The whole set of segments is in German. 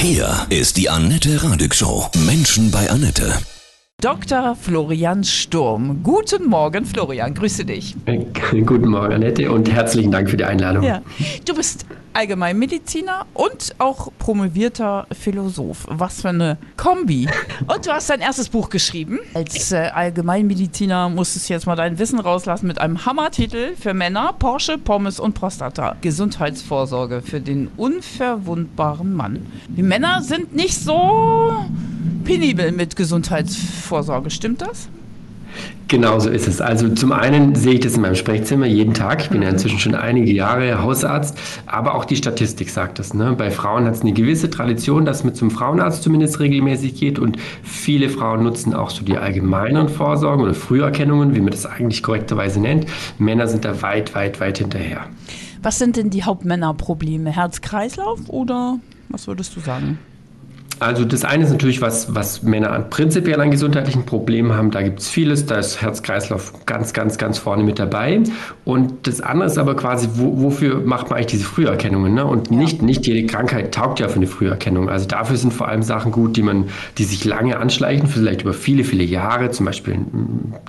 Hier ist die Annette Radig Show. Menschen bei Annette. Dr. Florian Sturm. Guten Morgen, Florian. Grüße dich. Guten Morgen, Annette, und herzlichen Dank für die Einladung. Ja. Du bist Allgemeinmediziner und auch promovierter Philosoph. Was für eine Kombi. Und du hast dein erstes Buch geschrieben. Als äh, Allgemeinmediziner musstest du jetzt mal dein Wissen rauslassen mit einem Hammertitel für Männer: Porsche, Pommes und Prostata. Gesundheitsvorsorge für den unverwundbaren Mann. Die Männer sind nicht so penibel mit Gesundheitsvorsorge. Stimmt das? Genau so ist es. Also zum einen sehe ich das in meinem Sprechzimmer jeden Tag. Ich bin ja inzwischen schon einige Jahre Hausarzt, aber auch die Statistik sagt das. Ne? Bei Frauen hat es eine gewisse Tradition, dass man zum Frauenarzt zumindest regelmäßig geht und viele Frauen nutzen auch so die allgemeinen Vorsorgen oder Früherkennungen, wie man das eigentlich korrekterweise nennt. Männer sind da weit, weit, weit hinterher. Was sind denn die Hauptmännerprobleme? Herz-Kreislauf oder was würdest du sagen? Also das eine ist natürlich, was, was Männer prinzipiell an gesundheitlichen Problemen haben. Da gibt es vieles. Da ist Herz-Kreislauf ganz, ganz, ganz vorne mit dabei. Und das andere ist aber quasi, wo, wofür macht man eigentlich diese Früherkennungen? Ne? Und nicht, nicht jede Krankheit taugt ja für eine Früherkennung. Also dafür sind vor allem Sachen gut, die man, die sich lange anschleichen, vielleicht über viele, viele Jahre, zum Beispiel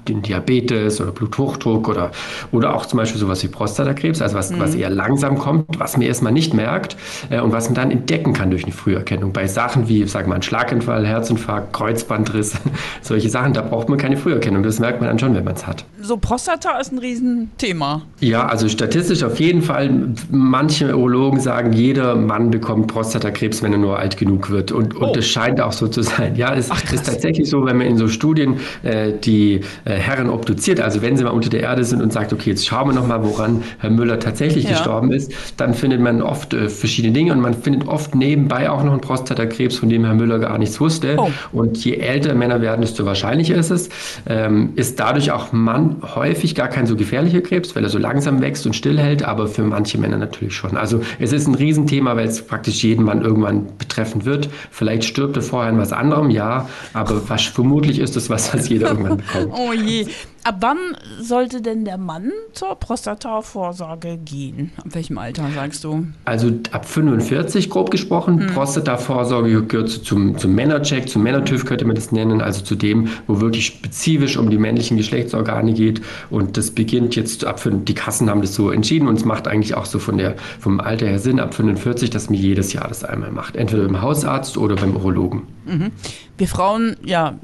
den Diabetes oder Bluthochdruck oder, oder auch zum Beispiel sowas wie Prostatakrebs, also was, mhm. was eher langsam kommt, was man erstmal nicht merkt äh, und was man dann entdecken kann durch eine Früherkennung. Bei Sachen wie wie, sag mal, ein Schlaganfall, Herzinfarkt, Kreuzbandriss, solche Sachen, da braucht man keine Früherkennung. Das merkt man dann schon, wenn man es hat. So Prostata ist ein Riesenthema. Ja, also statistisch auf jeden Fall. Manche Urologen sagen, jeder Mann bekommt Prostatakrebs, wenn er nur alt genug wird. Und, und oh. das scheint auch so zu sein. Ja, es Ach, ist tatsächlich so, wenn man in so Studien äh, die äh, Herren obduziert, also wenn sie mal unter der Erde sind und sagt, okay, jetzt schauen wir nochmal, woran Herr Müller tatsächlich ja. gestorben ist, dann findet man oft äh, verschiedene Dinge und man findet oft nebenbei auch noch einen Prostatakrebs, von dem Herr Müller gar nichts wusste. Oh. Und je älter Männer werden, desto wahrscheinlicher ist es. Ähm, ist dadurch auch Mann häufig gar kein so gefährlicher Krebs, weil er so langsam wächst und stillhält, aber für manche Männer natürlich schon. Also es ist ein Riesenthema, weil es praktisch jeden Mann irgendwann betreffen wird. Vielleicht stirbt er vorher an was anderem, ja, aber was, vermutlich ist es was, was jeder irgendwann bekommt. Oh je. Ab wann sollte denn der Mann zur Prostatavorsorge gehen? Ab welchem Alter sagst du? Also ab 45 grob gesprochen. Hm. Prostatavorsorge gehört zum, zum Männercheck, zum Männertüv könnte man das nennen, also zu dem, wo wirklich spezifisch um die männlichen Geschlechtsorgane geht. Und das beginnt jetzt ab, die Kassen haben das so entschieden und es macht eigentlich auch so von der, vom Alter her Sinn, ab 45, dass man jedes Jahr das einmal macht. Entweder beim Hausarzt oder beim Urologen. Mhm. Wir Frauen, ja,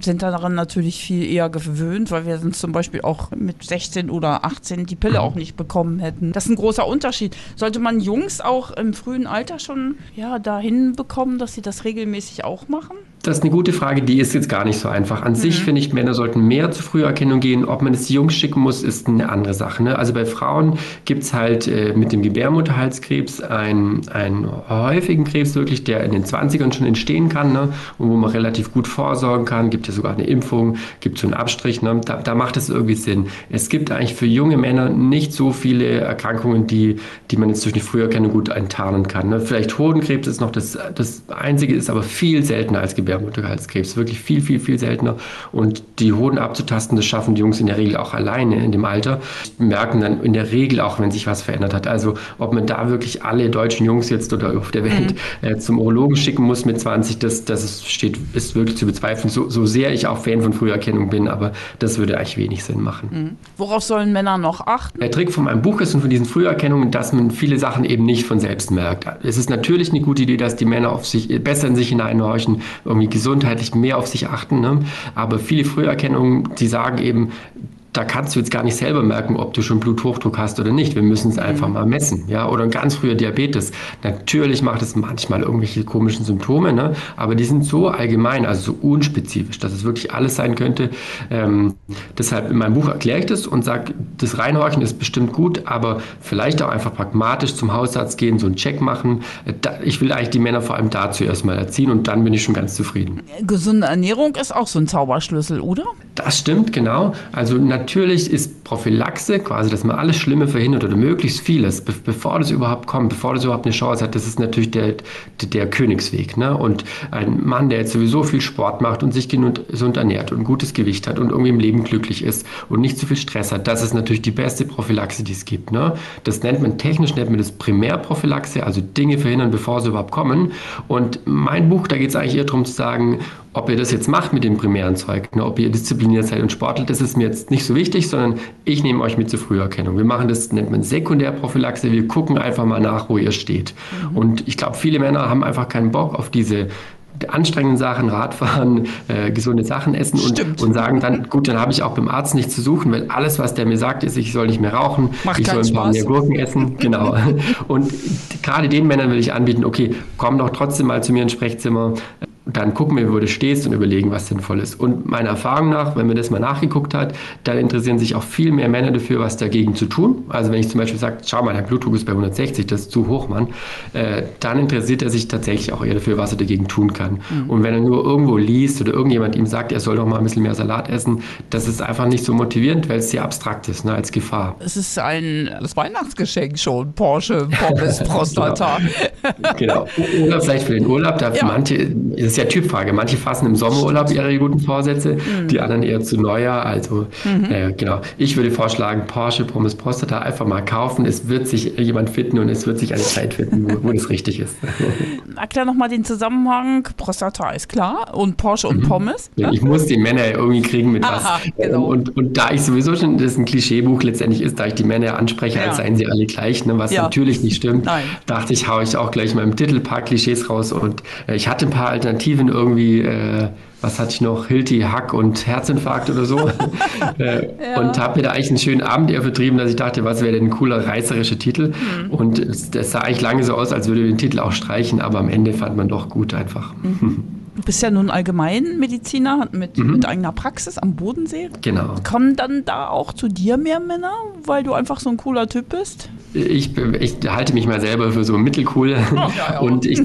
sind daran natürlich viel eher gewöhnt, weil wir sind zum Beispiel auch mit 16 oder 18 die Pille auch nicht bekommen hätten. Das ist ein großer Unterschied. Sollte man Jungs auch im frühen Alter schon ja, dahin bekommen, dass sie das regelmäßig auch machen? Das ist eine gute Frage, die ist jetzt gar nicht so einfach. An mhm. sich finde ich, Männer sollten mehr zur Früherkennung gehen. Ob man es Jungs schicken muss, ist eine andere Sache. Ne? Also bei Frauen gibt es halt äh, mit dem Gebärmutterhalskrebs einen, einen häufigen Krebs wirklich, der in den 20ern schon entstehen kann ne? und wo man relativ gut vorsorgen kann. Gibt ja sogar eine Impfung, gibt so einen Abstrich. Ne? Da, da macht es irgendwie Sinn. Es gibt eigentlich für junge Männer nicht so viele Erkrankungen, die, die man jetzt durch eine Früherkennung gut enttarnen kann. Ne? Vielleicht Hodenkrebs ist noch das, das Einzige, ist aber viel seltener als Gebärmutterhalskrebs. Gebärmutterhalskrebs. Wirklich viel, viel, viel seltener. Und die Hoden abzutasten, das schaffen die Jungs in der Regel auch alleine in dem Alter. Merken dann in der Regel auch, wenn sich was verändert hat. Also ob man da wirklich alle deutschen Jungs jetzt oder auf der Welt mhm. äh, zum Urologen schicken muss mit 20, das, das ist, steht, ist wirklich zu bezweifeln. So, so sehr ich auch Fan von Früherkennung bin, aber das würde eigentlich wenig Sinn machen. Mhm. Worauf sollen Männer noch achten? Der Trick von meinem Buch ist und von diesen Früherkennungen, dass man viele Sachen eben nicht von selbst merkt. Es ist natürlich eine gute Idee, dass die Männer auf sich besser in sich hineinhorchen, irgendwie gesundheitlich mehr auf sich achten. Ne? Aber viele Früherkennungen, die sagen eben, da kannst du jetzt gar nicht selber merken, ob du schon Bluthochdruck hast oder nicht. Wir müssen es einfach mhm. mal messen. Ja? Oder ein ganz früher Diabetes. Natürlich macht es manchmal irgendwelche komischen Symptome, ne? aber die sind so allgemein, also so unspezifisch, dass es wirklich alles sein könnte. Ähm, deshalb in meinem Buch erkläre ich das und sage, das Reinhorchen ist bestimmt gut, aber vielleicht auch einfach pragmatisch zum Hausarzt gehen, so einen Check machen. Ich will eigentlich die Männer vor allem dazu erstmal erziehen und dann bin ich schon ganz zufrieden. Gesunde Ernährung ist auch so ein Zauberschlüssel, oder? Das stimmt, genau. Also natürlich natürlich ist Prophylaxe, quasi, dass man alles Schlimme verhindert oder möglichst vieles, be bevor das überhaupt kommt, bevor das überhaupt eine Chance hat, das ist natürlich der, der, Königsweg. Ne? Und ein Mann, der jetzt sowieso viel Sport macht und sich gesund ernährt und ein gutes Gewicht hat und irgendwie im Leben glücklich ist und nicht zu viel Stress hat, das ist natürlich die beste Prophylaxe, die es gibt. Ne? Das nennt man technisch, nennt man das Primärprophylaxe, also Dinge verhindern, bevor sie überhaupt kommen. Und mein Buch, da geht es eigentlich eher darum zu sagen, ob ihr das jetzt macht mit dem primären Zeug, ne, ob ihr diszipliniert seid und sportelt, das ist mir jetzt nicht so wichtig, sondern ich nehme euch mit zur Früherkennung. Wir machen das, nennt man Sekundärprophylaxe, wir gucken einfach mal nach, wo ihr steht. Mhm. Und ich glaube, viele Männer haben einfach keinen Bock auf diese anstrengenden Sachen, Radfahren, äh, gesunde Sachen essen und, und, sagen dann, gut, dann habe ich auch beim Arzt nichts zu suchen, weil alles, was der mir sagt, ist, ich soll nicht mehr rauchen, Macht ich soll ein paar Spaß. mehr Gurken essen. Genau. und gerade den Männern will ich anbieten, okay, komm doch trotzdem mal zu mir ins Sprechzimmer dann gucken wir, wo du stehst und überlegen, was sinnvoll ist. Und meiner Erfahrung nach, wenn man das mal nachgeguckt hat, dann interessieren sich auch viel mehr Männer dafür, was dagegen zu tun. Also wenn ich zum Beispiel sage, schau mal, dein Blutdruck ist bei 160, das ist zu hoch, Mann, äh, dann interessiert er sich tatsächlich auch eher dafür, was er dagegen tun kann. Mhm. Und wenn er nur irgendwo liest oder irgendjemand ihm sagt, er soll doch mal ein bisschen mehr Salat essen, das ist einfach nicht so motivierend, weil es sehr abstrakt ist, ne, als Gefahr. Es ist ein das Weihnachtsgeschenk schon, Porsche, Pommes, Prostata. genau. genau. Oder vielleicht für den Urlaub, da ja. manche, das ist ja Typfrage. Manche fassen im Sommerurlaub ihre guten Vorsätze, mhm. die anderen eher zu Neujahr. Also mhm. äh, genau. Ich würde vorschlagen, Porsche Pommes Prostata einfach mal kaufen. Es wird sich jemand finden und es wird sich eine Zeit finden, wo, wo das richtig ist. Erklär nochmal den Zusammenhang. Prostata ist klar und Porsche und mhm. Pommes. Ja, ich muss die Männer irgendwie kriegen mit Aha, was. Genau. Und, und da ich sowieso schon, das ein Klischeebuch letztendlich ist, da ich die Männer anspreche, ja. als seien sie alle gleich, ne, was ja. natürlich nicht stimmt, Nein. dachte ich, haue ich auch gleich mal im Titel ein paar Klischees raus und äh, ich hatte ein paar Alternativen Alternativen irgendwie, äh, was hatte ich noch, Hilti, Hack und Herzinfarkt oder so. äh, ja. Und habe mir da eigentlich einen schönen Abend eher vertrieben, dass ich dachte, was wäre denn ein cooler reißerischer Titel. Mhm. Und es, das sah eigentlich lange so aus, als würde den Titel auch streichen, aber am Ende fand man doch gut einfach. Mhm. Du bist ja nun Allgemeinmediziner mit, mhm. mit eigener Praxis am Bodensee. Genau. Kommen dann da auch zu dir mehr Männer, weil du einfach so ein cooler Typ bist? Ich, ich halte mich mal selber für so mittelcool. Oh, ja, ja. Und ich,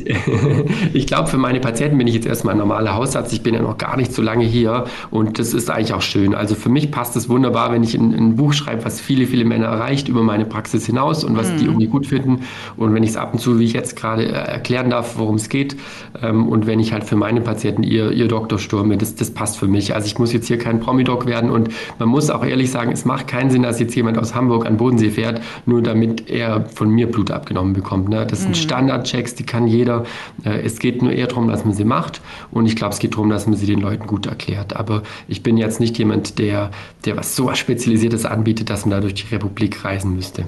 ich glaube, für meine Patienten bin ich jetzt erstmal ein normaler Hausarzt. Ich bin ja noch gar nicht so lange hier und das ist eigentlich auch schön. Also für mich passt es wunderbar, wenn ich ein, ein, Buch schreibe, was viele, viele Männer erreicht über meine Praxis hinaus und was mhm. die irgendwie gut finden. Und wenn ich es ab und zu, wie ich jetzt gerade äh, erklären darf, worum es geht. Ähm, und wenn ich halt für meine Patienten ihr, ihr Doktor stürme, das, das passt für mich. Also ich muss jetzt hier kein Promi-Doc werden und man muss auch ehrlich sagen, es macht keinen Sinn, dass jetzt jemand aus Hamburg an Bodensee fährt, nur damit er von mir Blut abgenommen bekommt. Ne? Das sind mhm. Standardchecks, die kann jeder. Äh, es geht nur eher darum, dass man sie macht und ich glaube, es geht darum, dass man sie den Leuten gut erklärt. Aber ich bin jetzt nicht jemand, der, der was so was Spezialisiertes anbietet, dass man da durch die Republik reisen müsste.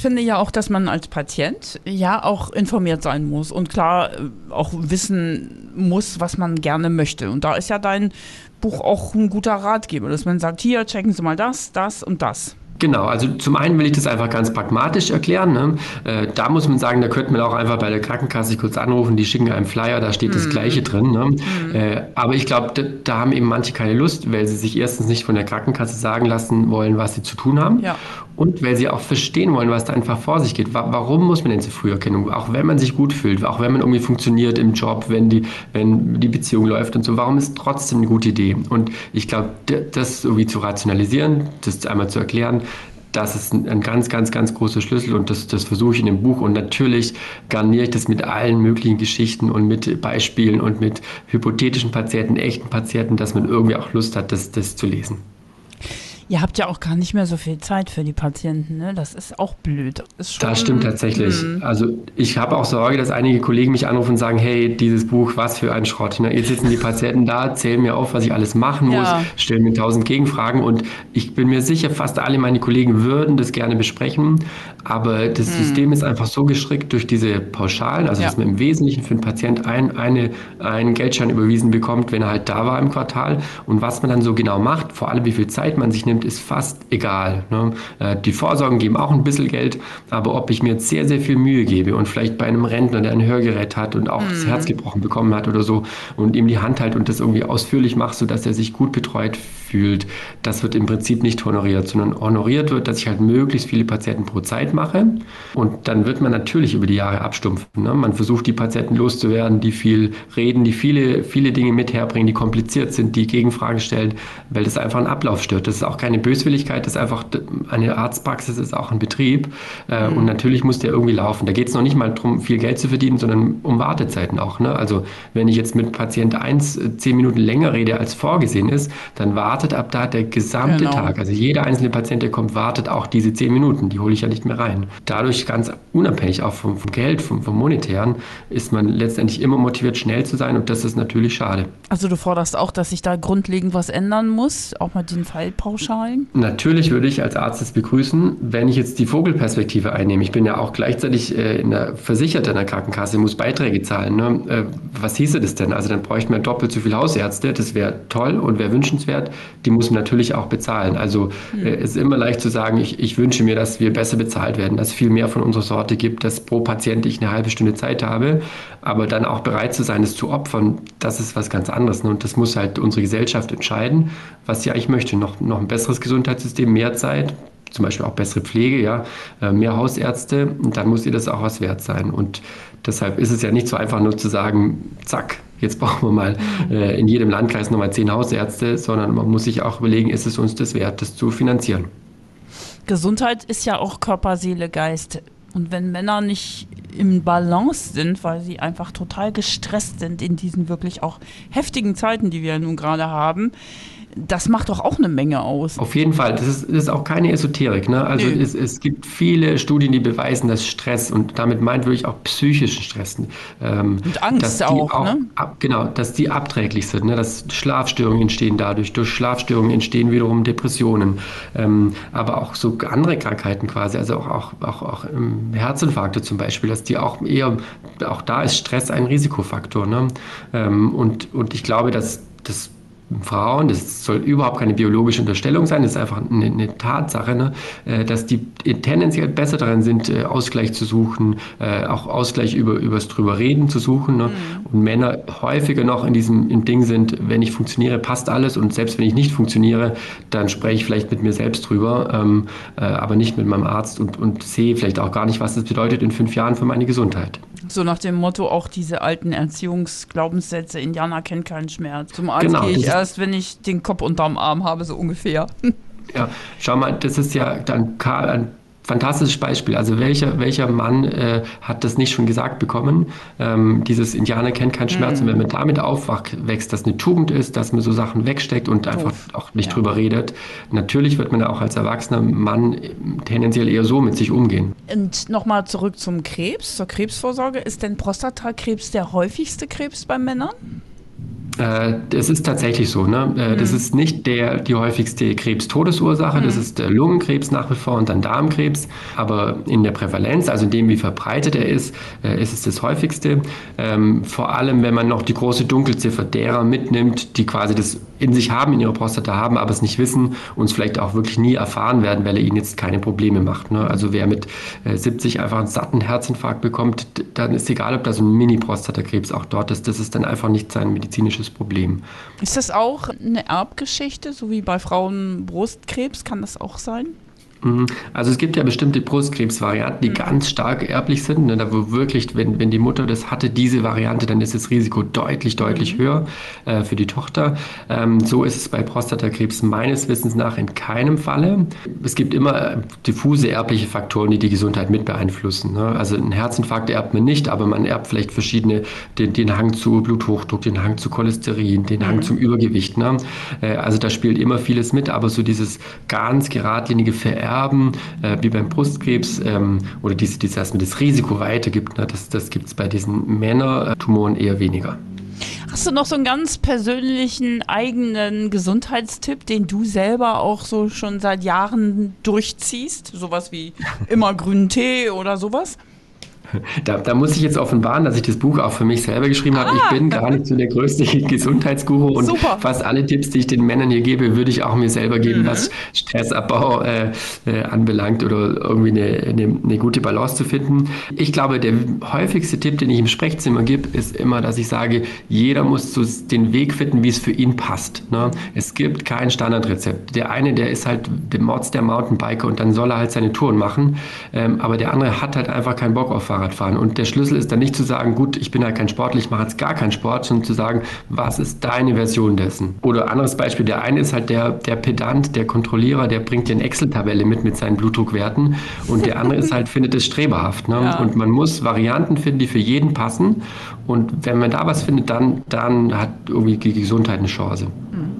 Ich finde ja auch, dass man als Patient ja auch informiert sein muss und klar äh, auch wissen muss, was man gerne möchte. Und da ist ja dein Buch auch ein guter Ratgeber, dass man sagt, hier, checken Sie mal das, das und das. Genau, also zum einen will ich das einfach ganz pragmatisch erklären. Ne? Äh, da muss man sagen, da könnte man auch einfach bei der Krankenkasse kurz anrufen, die schicken einem Flyer, da steht mhm. das Gleiche drin. Ne? Mhm. Äh, aber ich glaube, da, da, haben eben manche keine Lust, weil sie sich erstens nicht von der Krankenkasse sagen lassen wollen, was sie zu tun haben. Ja. Und weil sie auch verstehen wollen, was da einfach vor sich geht. Warum muss man denn zur Früherkennung? Auch wenn man sich gut fühlt, auch wenn man irgendwie funktioniert im Job, wenn die, wenn die Beziehung läuft und so, warum ist trotzdem eine gute Idee? Und ich glaube, das irgendwie zu rationalisieren, das einmal zu erklären, das ist ein, ganz, ganz, ganz großer Schlüssel und das, das versuche ich in dem Buch. Und natürlich garniere ich das mit allen möglichen Geschichten und mit Beispielen und mit hypothetischen Patienten, echten Patienten, dass man irgendwie auch Lust hat, das, das zu lesen. Ihr habt ja auch gar nicht mehr so viel Zeit für die Patienten, ne? Das ist auch blöd. Ist das stimmt tatsächlich. Mh. Also ich habe auch Sorge, dass einige Kollegen mich anrufen und sagen, hey, dieses Buch, was für ein Schrott. Ne? Jetzt sitzen die Patienten da, zählen mir auf, was ich alles machen ja. muss, stellen mir tausend Gegenfragen und ich bin mir sicher, fast alle meine Kollegen würden das gerne besprechen, aber das mhm. System ist einfach so gestrickt durch diese Pauschalen, also ja. dass man im Wesentlichen für einen Patient ein, eine, einen Geldschein überwiesen bekommt, wenn er halt da war im Quartal und was man dann so genau macht, vor allem wie viel Zeit man sich nimmt, nimmt, ist fast egal. Ne? Äh, die Vorsorgen geben auch ein bisschen Geld, aber ob ich mir jetzt sehr, sehr viel Mühe gebe und vielleicht bei einem Rentner, der ein Hörgerät hat und auch mhm. das Herz gebrochen bekommen hat oder so und ihm die Hand halt und das irgendwie ausführlich mache, sodass er sich gut betreut fühlt, das wird im Prinzip nicht honoriert, sondern honoriert wird, dass ich halt möglichst viele Patienten pro Zeit mache. Und dann wird man natürlich über die Jahre abstumpfen. Ne? Man versucht, die Patienten loszuwerden, die viel reden, die viele, viele Dinge mit herbringen, die kompliziert sind, die Gegenfragen stellen, weil das einfach einen Ablauf stört. Das ist auch keine Böswilligkeit, das ist einfach eine Arztpraxis, ist auch ein Betrieb. Äh, mhm. Und natürlich muss der irgendwie laufen. Da geht es noch nicht mal darum, viel Geld zu verdienen, sondern um Wartezeiten auch. Ne? Also wenn ich jetzt mit Patient 1 äh, zehn Minuten länger rede, als vorgesehen ist, dann wartet ab da der gesamte genau. Tag. Also jeder einzelne Patient, der kommt, wartet auch diese zehn Minuten. Die hole ich ja nicht mehr rein. Dadurch ganz unabhängig auch vom, vom Geld, vom, vom Monetären, ist man letztendlich immer motiviert, schnell zu sein. Und das ist natürlich schade. Also du forderst auch, dass sich da grundlegend was ändern muss, auch mit den Fallpauschalen? Natürlich würde ich als Arzt es begrüßen, wenn ich jetzt die Vogelperspektive einnehme. Ich bin ja auch gleichzeitig äh, in der Versicherte in der Krankenkasse, muss Beiträge zahlen. Ne? Äh, was hieße das denn? Also dann bräuchten wir doppelt so viele Hausärzte. Das wäre toll und wäre wünschenswert. Die muss man natürlich auch bezahlen. Also hm. äh, es ist immer leicht zu sagen, ich, ich wünsche mir, dass wir besser bezahlt werden, dass es viel mehr von unserer Sorte gibt, dass pro Patient ich eine halbe Stunde Zeit habe. Aber dann auch bereit zu sein, es zu opfern, das ist was ganz anderes. Ne? Und das muss halt unsere Gesellschaft entscheiden, was sie eigentlich möchte. Noch, noch ein besseres Gesundheitssystem, mehr Zeit, zum Beispiel auch bessere Pflege, ja, äh, mehr Hausärzte, und dann muss ihr das auch was wert sein. Und deshalb ist es ja nicht so einfach nur zu sagen, zack, jetzt brauchen wir mal äh, in jedem Landkreis nochmal zehn Hausärzte, sondern man muss sich auch überlegen, ist es uns das wert, das zu finanzieren. Gesundheit ist ja auch Körper, Seele, Geist. Und wenn Männer nicht im Balance sind, weil sie einfach total gestresst sind in diesen wirklich auch heftigen Zeiten, die wir nun gerade haben, das macht doch auch eine Menge aus. Auf jeden Fall. Das ist, das ist auch keine Esoterik. Ne? Also es, es, gibt viele Studien, die beweisen, dass Stress und damit meint wirklich auch psychischen Stress. Ähm, und Angst auch, auch, ne? Ab, genau, dass die abträglich sind. Ne? Dass Schlafstörungen entstehen dadurch. Durch Schlafstörungen entstehen wiederum Depressionen. Ähm, aber auch so andere Krankheiten quasi. Also auch, auch, auch, auch Herzinfarkte zum Beispiel, dass die auch eher, auch da ist Stress ein Risikofaktor. Ne? Ähm, und, und ich glaube, dass das Frauen, das soll überhaupt keine biologische Unterstellung sein, das ist einfach eine, eine Tatsache, ne, äh, dass die tendenziell besser darin sind, äh, Ausgleich zu suchen, äh, auch Ausgleich über übers drüber reden zu suchen. Ne? Mhm. Und Männer häufiger noch in diesem im Ding sind, wenn ich funktioniere, passt alles und selbst wenn ich nicht funktioniere, dann spreche ich vielleicht mit mir selbst drüber, ähm, aber nicht mit meinem Arzt und, und sehe vielleicht auch gar nicht, was das bedeutet in fünf Jahren für meine Gesundheit. So nach dem Motto auch diese alten Erziehungsglaubenssätze, Indianer kennen keinen Schmerz. Zum Arzt genau, gehe ich erst, wenn ich den Kopf unterm Arm habe, so ungefähr. Ja, schau mal, das ist ja dann ein fantastisches Beispiel. Also welcher, welcher Mann äh, hat das nicht schon gesagt bekommen? Ähm, dieses Indianer kennt keinen Schmerz. Mhm. Und wenn man damit aufwächst, dass eine Tugend ist, dass man so Sachen wegsteckt und einfach Uff. auch nicht ja. drüber redet, natürlich wird man auch als erwachsener Mann tendenziell eher so mit sich umgehen. Und nochmal zurück zum Krebs, zur Krebsvorsorge. Ist denn Prostatakrebs der häufigste Krebs bei Männern? Äh, das ist tatsächlich so. Ne? Äh, das mhm. ist nicht der, die häufigste Krebstodesursache, mhm. das ist der Lungenkrebs nach wie vor und dann Darmkrebs. Aber in der Prävalenz, also in dem, wie verbreitet er ist, äh, ist es das häufigste. Ähm, vor allem, wenn man noch die große Dunkelziffer derer mitnimmt, die quasi das in sich haben, in ihrer Prostata haben, aber es nicht wissen und es vielleicht auch wirklich nie erfahren werden, weil er ihnen jetzt keine Probleme macht. Ne? Also wer mit 70 einfach einen satten Herzinfarkt bekommt, dann ist egal, ob das ein Mini-Prostatakrebs auch dort ist, das ist dann einfach nicht sein medizinisches Problem. Ist das auch eine Erbgeschichte, so wie bei Frauen Brustkrebs? Kann das auch sein? Mhm. Also es gibt ja bestimmte Brustkrebsvarianten, die mhm. ganz stark erblich sind. Ne, da wo wirklich, wenn, wenn die Mutter das hatte, diese Variante, dann ist das Risiko deutlich, deutlich mhm. höher äh, für die Tochter. Ähm, so ist es bei Prostatakrebs meines Wissens nach in keinem Falle. Es gibt immer äh, diffuse erbliche Faktoren, die die Gesundheit mit beeinflussen. Ne? Also ein Herzinfarkt erbt man nicht, aber man erbt vielleicht verschiedene, den, den Hang zu Bluthochdruck, den Hang zu Cholesterin, den Hang mhm. zum Übergewicht. Ne? Äh, also da spielt immer vieles mit, aber so dieses ganz geradlinige Vererben erben, äh, wie beim Brustkrebs ähm, oder diese, diese, dass man das Risiko weitergibt. Ne? Das, das gibt es bei diesen Männertumoren eher weniger. Hast du noch so einen ganz persönlichen eigenen Gesundheitstipp, den du selber auch so schon seit Jahren durchziehst? Sowas wie immer grünen Tee oder sowas? Da, da, muss ich jetzt offenbaren, dass ich das Buch auch für mich selber geschrieben habe. Ah. Ich bin gar nicht so der größte Gesundheitsguru und Super. fast alle Tipps, die ich den Männern hier gebe, würde ich auch mir selber geben, mhm. was Stressabbau äh, äh, anbelangt oder irgendwie eine, eine, eine, gute Balance zu finden. Ich glaube, der häufigste Tipp, den ich im Sprechzimmer gebe, ist immer, dass ich sage, jeder muss so den Weg finden, wie es für ihn passt. Ne? Es gibt kein Standardrezept. Der eine, der ist halt der Mods der Mountainbiker und dann soll er halt seine Touren machen. Ähm, aber der andere hat halt einfach keinen Bock auf Fahrradfahren. Und der Schlüssel ist dann nicht zu sagen, gut, ich bin halt kein Sportler, ich mache jetzt gar keinen Sport, sondern zu sagen, was ist deine Version dessen? Oder anderes Beispiel, der eine ist halt der, der Pedant, der Kontrollierer, der bringt dir eine Excel-Tabelle mit mit seinen Blutdruckwerten und der andere ist halt, findet es streberhaft. Ne? Ja. Und man muss Varianten finden, die für jeden passen. Und wenn man da was findet, dann, dann hat irgendwie die Gesundheit eine Chance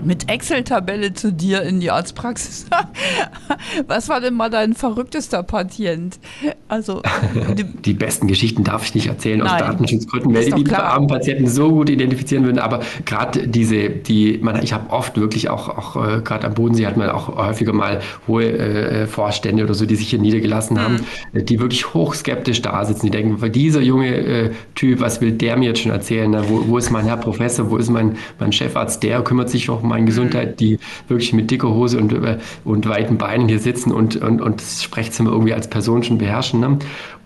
mit Excel-Tabelle zu dir in die Arztpraxis. Was war denn mal dein verrücktester Patient? Also die, die besten Geschichten darf ich nicht erzählen aus Datenschutzgründen, weil die, die armen Patienten so gut identifizieren würden. Aber gerade diese, die, man, ich habe oft wirklich auch, auch äh, gerade am Bodensee hat man auch häufiger mal hohe äh, Vorstände oder so, die sich hier niedergelassen mhm. haben, die wirklich hochskeptisch da sitzen. Die denken, dieser junge äh, Typ, was will der mir jetzt schon erzählen? Ne? Wo, wo ist mein Herr Professor? Wo ist mein, mein Chefarzt? Der kümmert sich auch meine Gesundheit, die wirklich mit dicker Hose und, äh, und weiten Beinen hier sitzen und, und, und das Sprechzimmer irgendwie als Person schon beherrschen. Ne?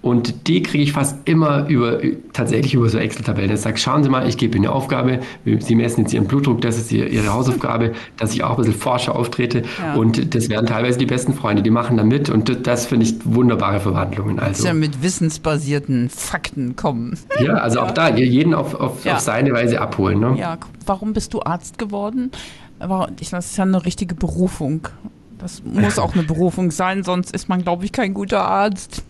Und die kriege ich fast immer über, tatsächlich über so Excel-Tabellen. Ich sage, schauen Sie mal, ich gebe Ihnen eine Aufgabe, Sie messen jetzt Ihren Blutdruck, das ist Ihre Hausaufgabe, dass ich auch ein bisschen forscher auftrete. Ja. Und das werden teilweise die besten Freunde, die machen da mit. Und das, finde ich wunderbare Verwandlungen. Also ja mit wissensbasierten Fakten kommen. Ja, also ja. auch da, jeden auf, auf, auf seine Weise abholen. Ne? Ja, warum bist du Arzt geworden? Aber ich, das ist ja eine richtige Berufung. Das muss auch eine Berufung sein, sonst ist man, glaube ich, kein guter Arzt.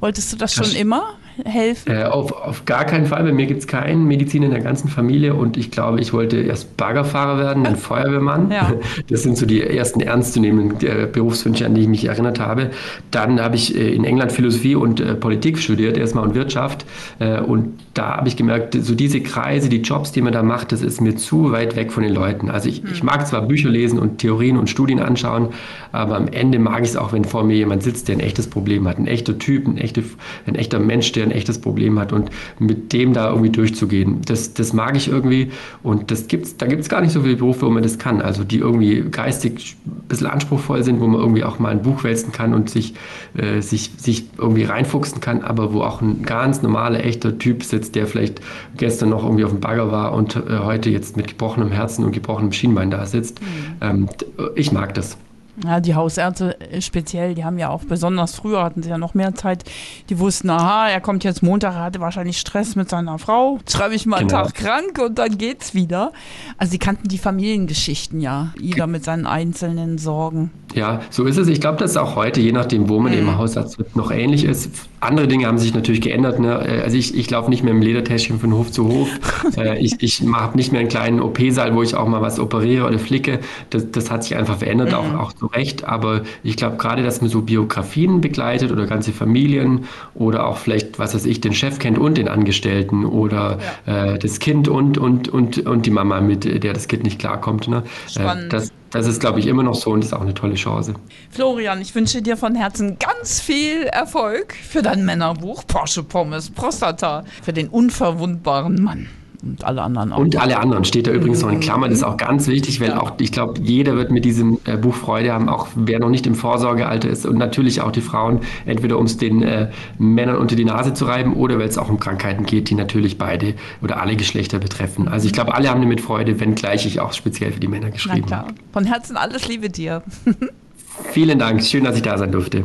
Wolltest du das schon immer? Helfen? Äh, auf, auf gar keinen Fall. Bei mir gibt es keinen Medizin in der ganzen Familie und ich glaube, ich wollte erst Baggerfahrer werden, dann Feuerwehrmann. Ja. Das sind so die ersten ernstzunehmenden äh, Berufswünsche, an die ich mich erinnert habe. Dann habe ich äh, in England Philosophie und äh, Politik studiert, erstmal und Wirtschaft. Äh, und da habe ich gemerkt, so diese Kreise, die Jobs, die man da macht, das ist mir zu weit weg von den Leuten. Also ich, hm. ich mag zwar Bücher lesen und Theorien und Studien anschauen, aber am Ende mag ich es auch, wenn vor mir jemand sitzt, der ein echtes Problem hat. Ein echter Typ, ein, echte, ein echter Mensch, der ein echtes Problem hat und mit dem da irgendwie durchzugehen. Das, das mag ich irgendwie und das gibt's, da gibt es gar nicht so viele Berufe, wo man das kann. Also die irgendwie geistig ein bisschen anspruchsvoll sind, wo man irgendwie auch mal ein Buch wälzen kann und sich, äh, sich, sich irgendwie reinfuchsen kann, aber wo auch ein ganz normaler, echter Typ sitzt, der vielleicht gestern noch irgendwie auf dem Bagger war und äh, heute jetzt mit gebrochenem Herzen und gebrochenem Schienbein da sitzt. Mhm. Ähm, ich mag das. Ja, die Hausärzte äh, speziell, die haben ja auch besonders früher hatten sie ja noch mehr Zeit. Die wussten, aha, er kommt jetzt Montag, er hatte wahrscheinlich Stress mit seiner Frau. Schreibe ich mal einen genau. Tag krank und dann geht's wieder. Also sie kannten die Familiengeschichten ja, jeder mit seinen einzelnen Sorgen. Ja, so ist es. Ich glaube, dass auch heute, je nachdem, wo man mhm. im Hausarzt wird, noch ähnlich ist. Andere Dinge haben sich natürlich geändert. Ne? Also ich, ich laufe nicht mehr im Ledertäschchen von Hof zu Hof. Äh, ich ich habe nicht mehr einen kleinen OP-Saal, wo ich auch mal was operiere oder flicke. Das, das hat sich einfach verändert, mhm. auch, auch zu Recht. Aber ich glaube gerade, dass man so Biografien begleitet oder ganze Familien oder auch vielleicht, was weiß ich, den Chef kennt und den Angestellten oder ja. äh, das Kind und, und, und, und die Mama, mit der das Kind nicht klarkommt. Ne? Äh, Spannend. Äh, das, das ist, glaube ich, immer noch so und ist auch eine tolle Chance. Florian, ich wünsche dir von Herzen ganz viel Erfolg für dein Männerbuch Porsche Pommes Prostata, für den unverwundbaren Mann und alle anderen auch. Und alle anderen steht da übrigens noch in Klammern. Das ist auch ganz wichtig, weil ja. auch, ich glaube, jeder wird mit diesem äh, Buch Freude haben, auch wer noch nicht im Vorsorgealter ist und natürlich auch die Frauen, entweder um es den äh, Männern unter die Nase zu reiben oder weil es auch um Krankheiten geht, die natürlich beide oder alle Geschlechter betreffen. Also ich glaube, alle haben damit Freude, wenngleich ich auch speziell für die Männer geschrieben habe. Von Herzen alles Liebe dir. Vielen Dank. Schön, dass ich da sein durfte.